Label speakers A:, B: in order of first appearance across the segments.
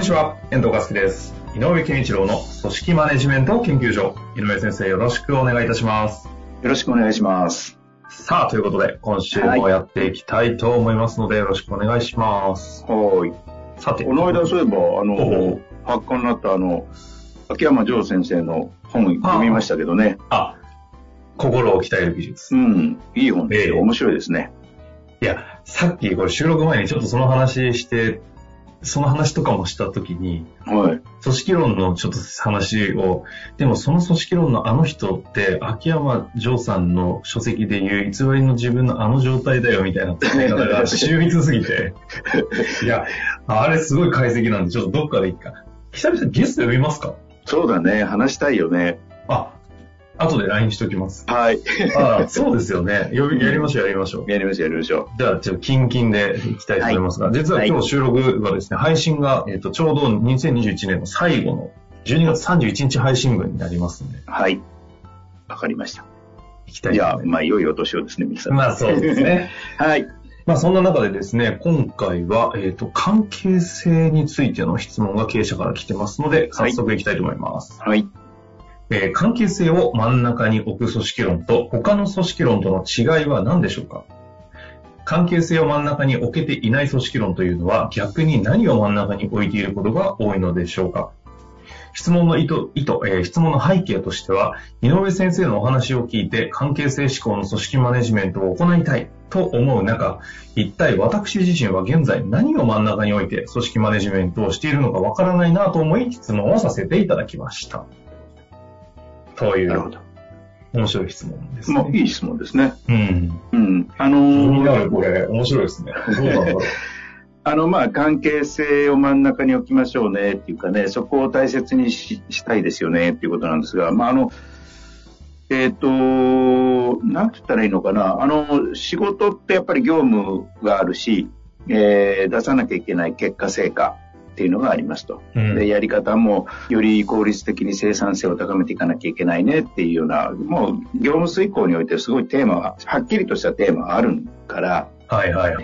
A: にちは、遠藤和樹です。井上健一郎の組織マネジメント研究所。井上先生、よろしくお願いいたします。
B: よろしくお願いします。
A: さあ、ということで、今週もやっていきたいと思いますので、よろしくお願いします。
B: はい。
A: さて、
B: この間そういえば、あ
A: お
B: の
A: う、
B: 発刊になったあの、秋山城先生の本読みましたけどね。
A: あ、心を鍛える技術
B: う。ん。いい本ですよ。
A: ええ
B: 面白いですね。
A: いや、さっきこれ収録前にちょっとその話して、その話とかもしたときに、
B: はい。
A: 組織論のちょっと話を、でもその組織論のあの人って、秋山城さんの書籍でいう偽りの自分のあの状態だよみたいな伝え方が 秀逸すぎて、いや、あれすごい解析なんで、ちょっとどっかでいいか。久々にゲスト呼びますか？
B: そうだね。話したいよね。
A: あ、後で LINE しときます。
B: はい。
A: あそうですよね。やりましょう、やりましょう。
B: やりましょう、やりましょ
A: じゃあ、ちょっとキンキンでいきたいと思いますが、実は今日収録はですね、配信が、えっ、と、ちょうど2021年の最後の12月31日配信分になりますので、
B: う。はい。わかりました。
A: いきたい
B: いや、
A: ま
B: まあ、良いお年をですね、皆さ
A: す。
B: ん。
A: まあそうですね。
B: はい。
A: まあそんな中でですね、今回は、えっ、と、関係性についての質問が経営者から来てますので、早速いきたいと思います。
B: はい。
A: えー関係性を真ん中に置く組織論と他の組織論との違いは何でしょうか？関係性を真ん中に置けていない組織論というのは逆に何を真ん中に置いていることが多いのでしょうか？質問の意図、意図、えー質問の背景としては、井上先生のお話を聞いて関係性思考の組織マネジメントを行いたいと思う中、一体私自身は現在何を真ん中に置いて組織マネジメントをしているのかわからないなと思い質問をさせていただきました。という
B: なるほど。
A: 面白い質問ですね。
B: もういい質問ですね。
A: うん。
B: うん。あの
A: る、これ、面白いですね。どうなんだろう。
B: あの、まあ、関係性を真ん中に置きましょうねっていうかね、そこを大切にししたいですよねっていうことなんですが、まあ、あの、えっ、と、なんて言ったらいいのかな、あの、仕事ってやっぱり業務があるし、えー出さなきゃいけない結果成果っていうのがありますと。
A: うん
B: で、やり方もより効率的に生産性を高めていかなきゃいけないねっていうような、もう業務遂行においてすごいテーマが、はっきりとしたテーマがあるから、
A: はいはい。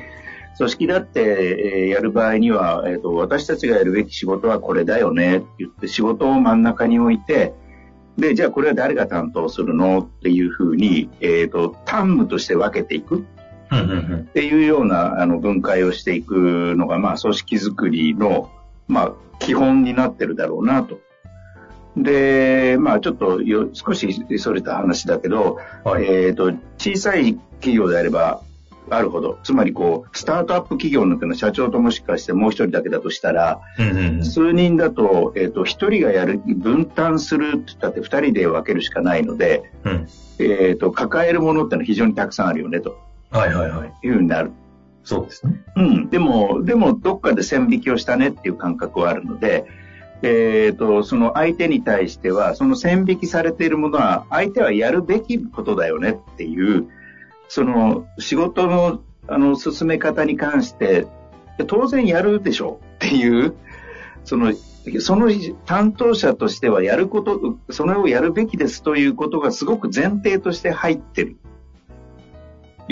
B: 組織だって、えーやる場合には、えーと、私たちがやるべき仕事はこれだよねって言って仕事を真ん中に置いて、で、じゃあこれは誰が担当するのっていうふうに、えっ、と、担務として分けていくっていうようなあの分解をしていくのが、まあ、組織づくりの、まあ、基本になってるだろうなと。で、まあ、ちょっとよ少しそれた話だけど、
A: はい。
B: えっ、と、小さい企業であれば、あるほど。つまりこう、スタートアップ企業の社長ともしかしてもう一人だけだとしたら、
A: うんうんうん
B: 数人だと、えっ、と、一人がやる、分担するって言ったって二人で分けるしかないので、
A: うん。
B: えっ、と、抱えるものってのは非常にたくさんあるよね、と
A: はいはいはい。
B: いうふうになる。
A: そうですね。
B: うん。でも、でも、どっかで線引きをしたねっていう感覚はあるので、えっ、と、その相手に対しては、その線引きされているものは、相手はやるべきことだよねっていう、その仕事の、あの、進め方に関して、当然やるでしょうっていう、その、その担当者としてはやること、それをやるべきですということがすごく前提として入ってる。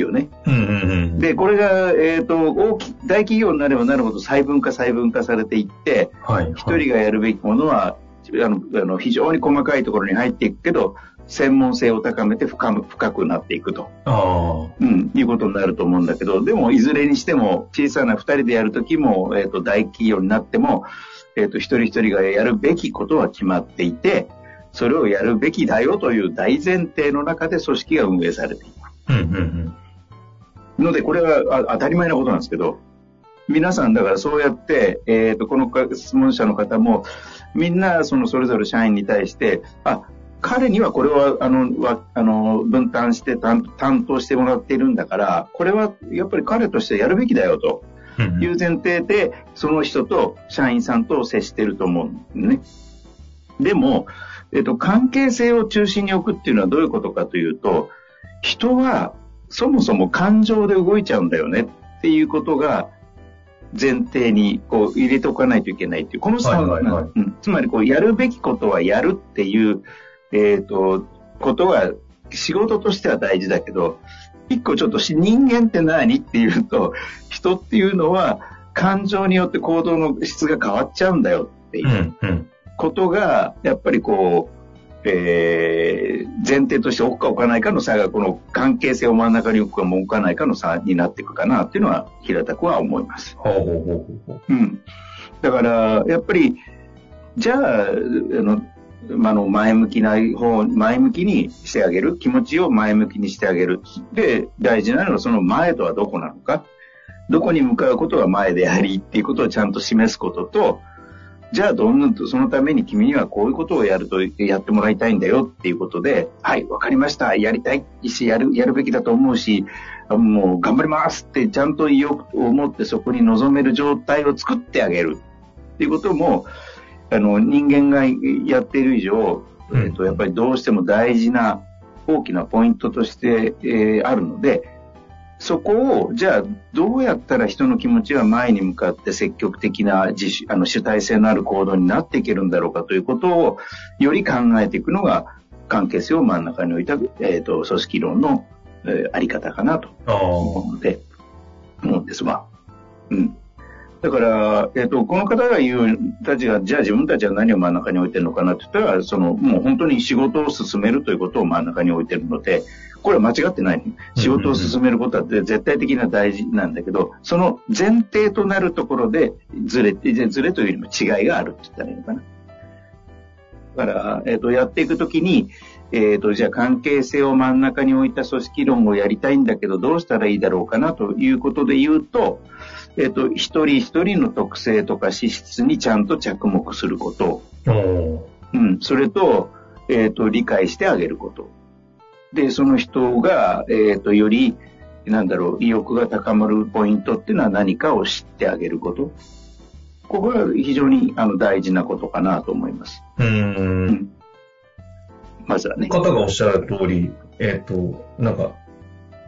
B: よね。
A: うんうんうん。
B: で、これが、えっ、と、大き、大企業になればなるほど細分化細分化されていって、
A: はい。
B: 一人がやるべきものは、あの、あの非常に細かいところに入っていくけど、専門性を高めて深む深くなっていくと、
A: あ
B: うん、いうことになると思うんだけど、でも、いずれにしても、小さな二人でやるときも、えっ、と、大企業になっても、えっ、と、一人一人がやるべきことは決まっていて、それをやるべきだよという大前提の中で組織が運営されていく。
A: あ。うんうんうん。
B: ので、これはあ当たり前なことなんですけど、皆さんだからそうやって、えっ、と、この質問者の方も、みんなそのそれぞれ社員に対して、あ、彼にはこれは、あの、わあの分担して担担当してもらっているんだから、これはやっぱり彼としてやるべきだよと。いう前提で、その人と社員さんと接してると思うんね。でも、えっと、関係性を中心に置くっていうのはどういうことかというと、人はそもそも感情で動いちゃうんだよねっていうことが前提にこう入れておかないといけないっていう、この差、はいはいはい。うん、つまりこうやるべきことはやるっていう、えっ、ー、と、ことが仕事としては大事だけど、一個ちょっと人間って何っていうと、人っていうのは感情によって行動の質が変わっちゃうんだよっていうことが、やっぱりこう、えー、前提として置くか置かないかの差が、この関係性を真ん中に置くか置かないかの差になっていくかなっていうのは、平たくは思います。ほうん。だから、やっぱり、じゃあ、あの、あの前向きな方、前向きにしてあげる。気持ちを前向きにしてあげる。で、大事なのはその前とはどこなのか。どこに向かうことが前でありっていうことをちゃんと示すことと、じゃあどんな、そのために君にはこういうことをやると、やってもらいたいんだよっていうことで、はい、わかりました。やりたいし、やる、やるべきだと思うし、もう頑張りますってちゃんと言おうと思ってそこに臨める状態を作ってあげるっていうことも、あの、人間がやっている以上、えっ、ー、と、やっぱりどうしても大事な大きなポイントとして、えー、あるので、そこを、じゃあ、どうやったら人の気持ちは前に向かって積極的な自主、あの、主体性のある行動になっていけるんだろうかということを、より考えていくのが、関係性を真ん中に置いた、えっ、ー、と、組織論の、えー、あり方かなと思うので、思うんですわ。うん。だから、えっ、ー、と、この方が言うたちが、じゃあ自分たちは何を真ん中に置いてるのかなって言ったら、その、もう本当に仕事を進めるということを真ん中に置いてるので、これは間違ってない。仕事を進めることは絶対的な大事なんだけど、その前提となるところでずれ、ずれというよりも違いがあるって言ったらいいのかな。だから、えっ、ー、と、やっていくときに、えっ、ー、と、じゃあ関係性を真ん中に置いた組織論をやりたいんだけど、どうしたらいいだろうかなということで言うと、えっ、ー、と、一人一人の特性とか資質にちゃんと着目すること。うん。それと、えっ、と、理解してあげること。で、その人が、えっ、ー、と、より、なんだろう、意欲が高まるポイントっていうのは何かを知ってあげること。ここが非常にあの大事なことかなと思います。うんうん、まずはね。
A: 方がおっしゃる通り、えっ、ー、と、なんか、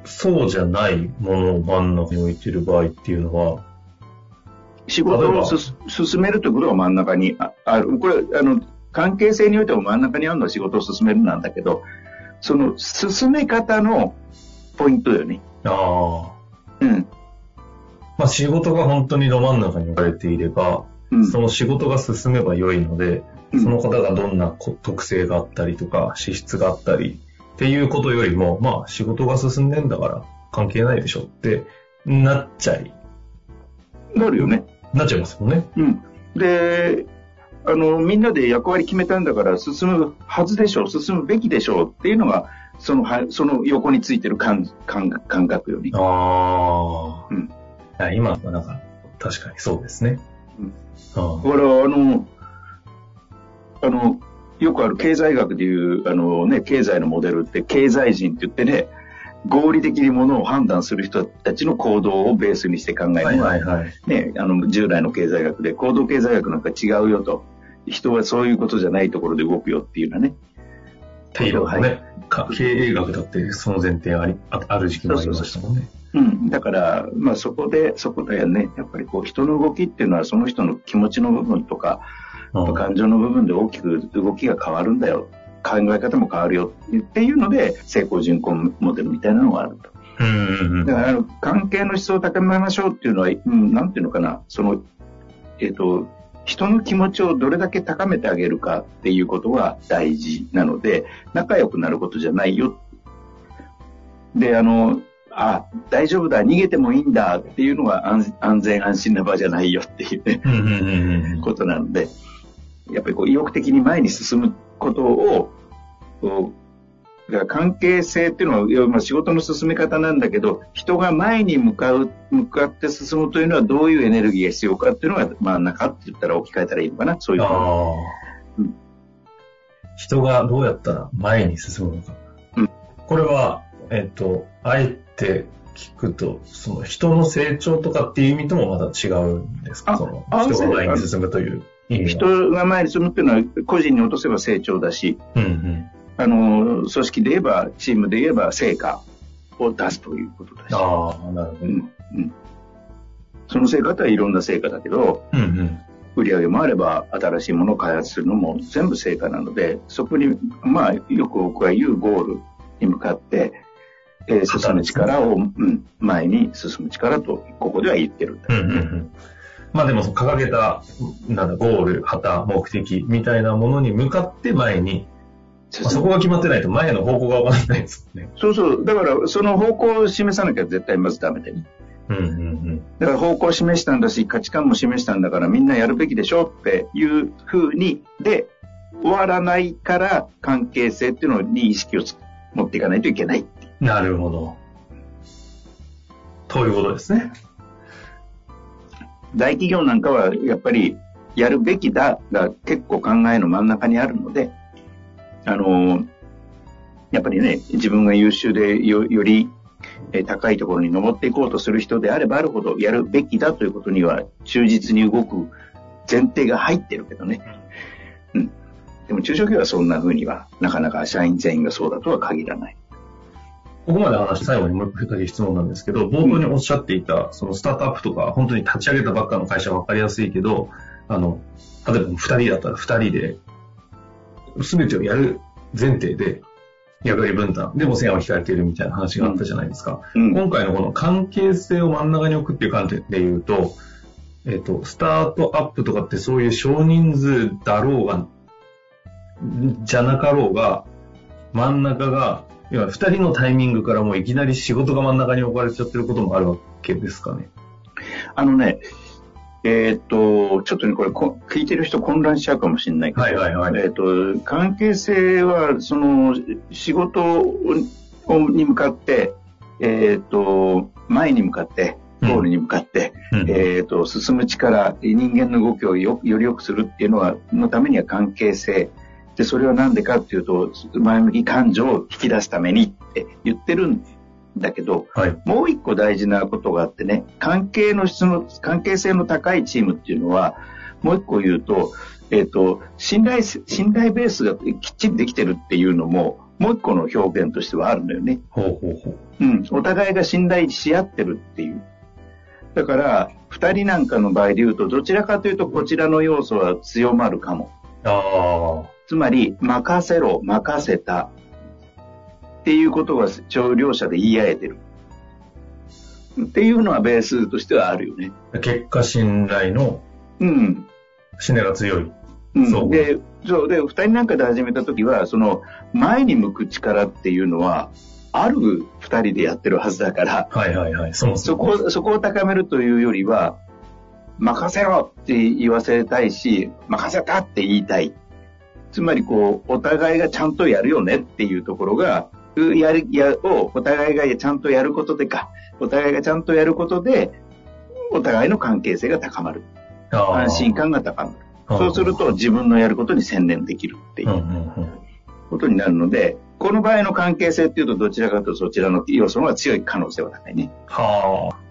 A: そうじゃないものを真ん中に置いてる場合っていうのは、
B: 仕事を進めるということが真ん中にある。これ、あの、関係性においても真ん中にあるのは仕事を進めるなんだけど、その進め方のポイントよね。ああ。
A: うん。まあ仕事が本当にど真ん中に置かれていれば、うん、その仕事が進めば良いので、うん、その方がどんな特性があったりとか、資質があったりっていうことよりも、まあ仕事が進んでんだから関係ないでしょってなっちゃい。
B: なるよね。
A: なっちゃいますもんね。
B: うん。で、あの、みんなで役割決めたんだから進むはずでしょう、進むべきでしょうっていうのが、その、はその横についてる感感感覚より。ああ。
A: うん。今はなんか、確かにそうですね。うん。
B: あだから、あの、あの、よくある経済学でいう、あのね、経済のモデルって経済人って言ってね、合理的にものを判断する人たちの行動をベースにして考えるのは、はいはいはい、ね、あの、従来の経済学で行動経済学なんか違うよと。人はそういうことじゃないところで動くよっていうのはね。
A: 経営学だってその前提ありある時期もありましたもんね。
B: うん。だから、まあそこで、そこだよね。やっぱりこう人の動きっていうのはその人の気持ちの部分とか、感情の部分で大きく動きが変わるんだよ。考え方も変わるよ。っていうので、成功人口モデルみたいなのがあると。だから、関係の質を高めましょうっていうのは、うん、なんていうのかな、その、えっ、ー、と、人の気持ちをどれだけ高めてあげるかっていうことが大事なので、仲良くなることじゃないよ。で、あの、あ、大丈夫だ、逃げてもいいんだっていうのが安全安心な場じゃないよっていうね、ことなので、やっぱりこう意欲的に前に進むことを、だから関係性っていうのは、まあ、仕事の進め方なんだけど、人が前に向かう、向かって進むというのはどういうエネルギーが必要かっていうのが真ん中って言ったら置き換えたらいいのかな、そういう。あ
A: うん、人がどうやったら前に進むのか。うん、これは、えっ、と、あえて聞くと、その人の成長とかっていう意味ともまた違うんですか？
B: あ
A: その
B: あ
A: 人が前に進むという。
B: 人が前に進むっていうのは個人に落とせば成長だし、
A: うんうん。
B: あの、組織で言えば、チームで言えば成果を出すということだし。
A: ああ、なるほど。
B: うんうん、その成果はいろんな成果だけど、
A: うんうん。
B: 売り上げもあれば新しいものを開発するのも全部成果なので、そこに、まあ、よく僕が言うゴールに向かって、えー進む力を、うん、前に進む力と、ここでは言ってるんだ
A: うんうんうん。まあでも、掲げた、なんだ、ゴール、旗、目的みたいなものに向かって前に、まあ、そこが決まってないと前の方向がわからないですね。
B: そうそう。だから、その方向を示さなきゃ絶対まずダメでね。
A: うんうんうん。
B: だから方向を示したんだし、価値観も示したんだからみんなやるべきでしょっていうふうに、で、終わらないから関係性っていうのに意識をつ持っていかないといけない。
A: なるほど。ということですね。
B: 大企業なんかはやっぱりやるべきだが結構考えの真ん中にあるので、あの、やっぱりね、自分が優秀でより高いところに登っていこうとする人であればあるほどやるべきだということには忠実に動く前提が入ってるけどね。うん。でも中小企業はそんな風にはなかなか社員全員がそうだとは限らない。
A: ここまで話して最後にもう一回だけ質問なんですけど、冒頭におっしゃっていた、そのスタートアップとか、本当に立ち上げたばっかの会社は分かりやすいけど、あの、例えば二人だったら二人で、すべてをやる前提で、役割分担、でも線を引かれているみたいな話があったじゃないですか。
B: うん。
A: 今回のこの関係性を真ん中に置くっていう観点で言うと、えっ、と、スタートアップとかってそういう少人数だろうが、じゃなかろうが、真ん中が、要は二人のタイミングからもういきなり仕事が真ん中に置かれちゃってることもあるわけですかね。
B: あのね、えーっと、ちょっとね、これこ、聞いてる人混乱しちゃうかもしれないけど、
A: はいはいはい
B: えーっと、関係性は、その、仕事をに向かって、えーっと、前に向かって、ゴールに向かって、
A: うん
B: えーっと、進む力、人間の動きをよより良くするっていうのは、のためには関係性。で、それは何でかっていうと、前向き感情を引き出すためにって言ってるんだけど、
A: はい。
B: もう一個大事なことがあってね、関係の質の、関係性の高いチームっていうのは、もう一個言うと、えっ、と、信頼せ、信頼ベースがきっちりできてるっていうのも、もう一個の表現としてはあるんだよね。
A: ほうほうほう。
B: うん。お互いが信頼し合ってるっていう。だから、二人なんかの場合で言うと、どちらかというとこちらの要素は強まるかも。
A: ああ。
B: つまり、任せろ、任せた。っていうことが両者で言い合えてる。っていうのはベースとしてはあるよね。
A: 結果信頼の、
B: うん。
A: 信頼が強い。
B: うん、
A: そう
B: で、そう、で、二人なんかで始めた時は、その、前に向く力っていうのは、ある二人でやってるはずだから、
A: はいはいはい。そもそ
B: こを、そこを高めるというよりは、任せろって言わせたいし、任せたって言いたい。つまりこう、お互いがちゃんとやるよねっていうところが、うやる、や、をお互いがちゃんとやることでか、お互いがちゃんとやることで、お互いの関係性が高まる。安心感が高まる。そうすると自分のやることに専念できるってい
A: う
B: ことになるので、この場合の関係性っていうとどちらかというとそちらの要素の方が強い可能性は高いね。
A: はあ。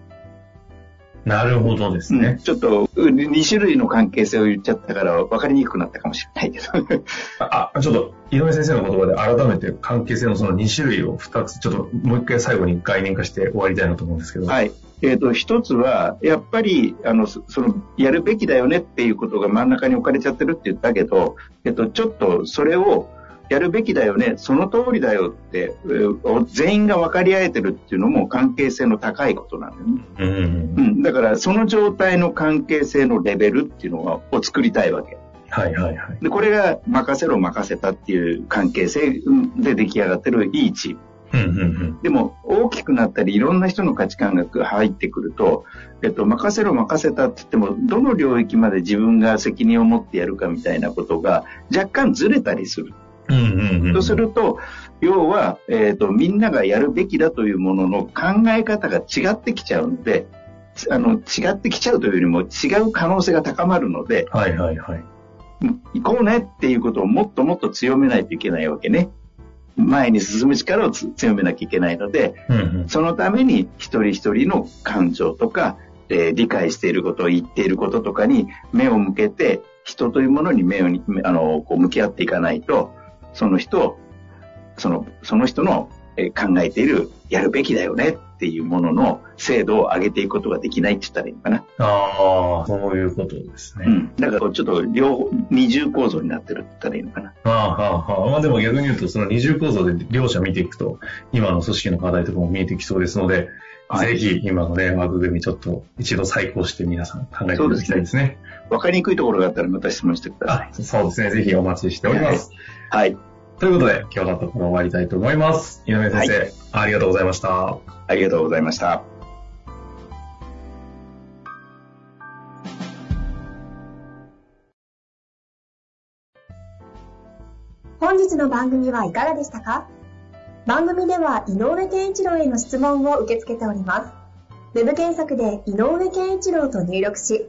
A: なるほどです
B: うん
A: ね。
B: ちょっと2種類の関係性を言っちゃったから分かりにくくなったかもしれないけど。
A: あ、あちょっと、井上先生の言葉で改めて関係性のその2種類を2つ、ちょっともう一回最後に概念化して終わりたいなと思うんですけど。
B: はい。えっ、と、一つは、やっぱり、あの、そその、やるべきだよねっていうことが真ん中に置かれちゃってるって言ったけど、えっ、と、ちょっとそれを、やるべきだよね、その通りだよって、えー全員が分かり合えてるっていうのも関係性の高いことなんだよね。
A: うんうん。
B: だから、その状態の関係性のレベルっていうのをを作りたいわけ。
A: はいはいはい。
B: で、これが任せろ任せたっていう関係性で出来上がってるいいチーム。
A: うんうんうん。
B: でも、大きくなったり、いろんな人の価値観が入ってくると、えっと、任せろ任せたって言っても、どの領域まで自分が責任を持ってやるかみたいなことが若干ずれたりする。
A: うんうんうん。
B: とすると、要は、えっと、みんながやるべきだというものの考え方が違ってきちゃうので、あの、違ってきちゃうというよりも違う可能性が高まるので、
A: はいはいはい。
B: 行こうねっていうことをもっともっと強めないといけないわけね。前に進む力を強めなきゃいけないので、
A: うんうん
B: そのために一人一人の感情とか、えー理解していること、言っていることとかに目を向けて、人というものに目をに、あの、こう向き合っていかないと、その人、その、その人のえー考えている、やるべきだよねっていうものの精度を上げていくことができないって言ったらいいのかな。
A: ああ、そういうことですね。
B: うん。だからちょっと両方、二重構造になってるって言ったらいいのかな。
A: はあはあはあ。まあでも逆に言うと、その二重構造で両者見ていくと、今の組織の課題とかも見えてきそうですので、
B: はい
A: ぜひ今のね、枠組みちょっと一度再考して皆さん考えていただきたいですね。
B: わかりにくいところがあったらまた質問してください。
A: あ、そうですね。ぜひお待ちしております。
B: はい。
A: ということで、今日のところ終わりたいと思います。井上先生、ありがとうございました。
B: ありがとうございました。
C: 本日の番組はいかがでしたか？番組では井上健一郎への質問を受け付けております。ウェブ検索で井上健一郎と入力し、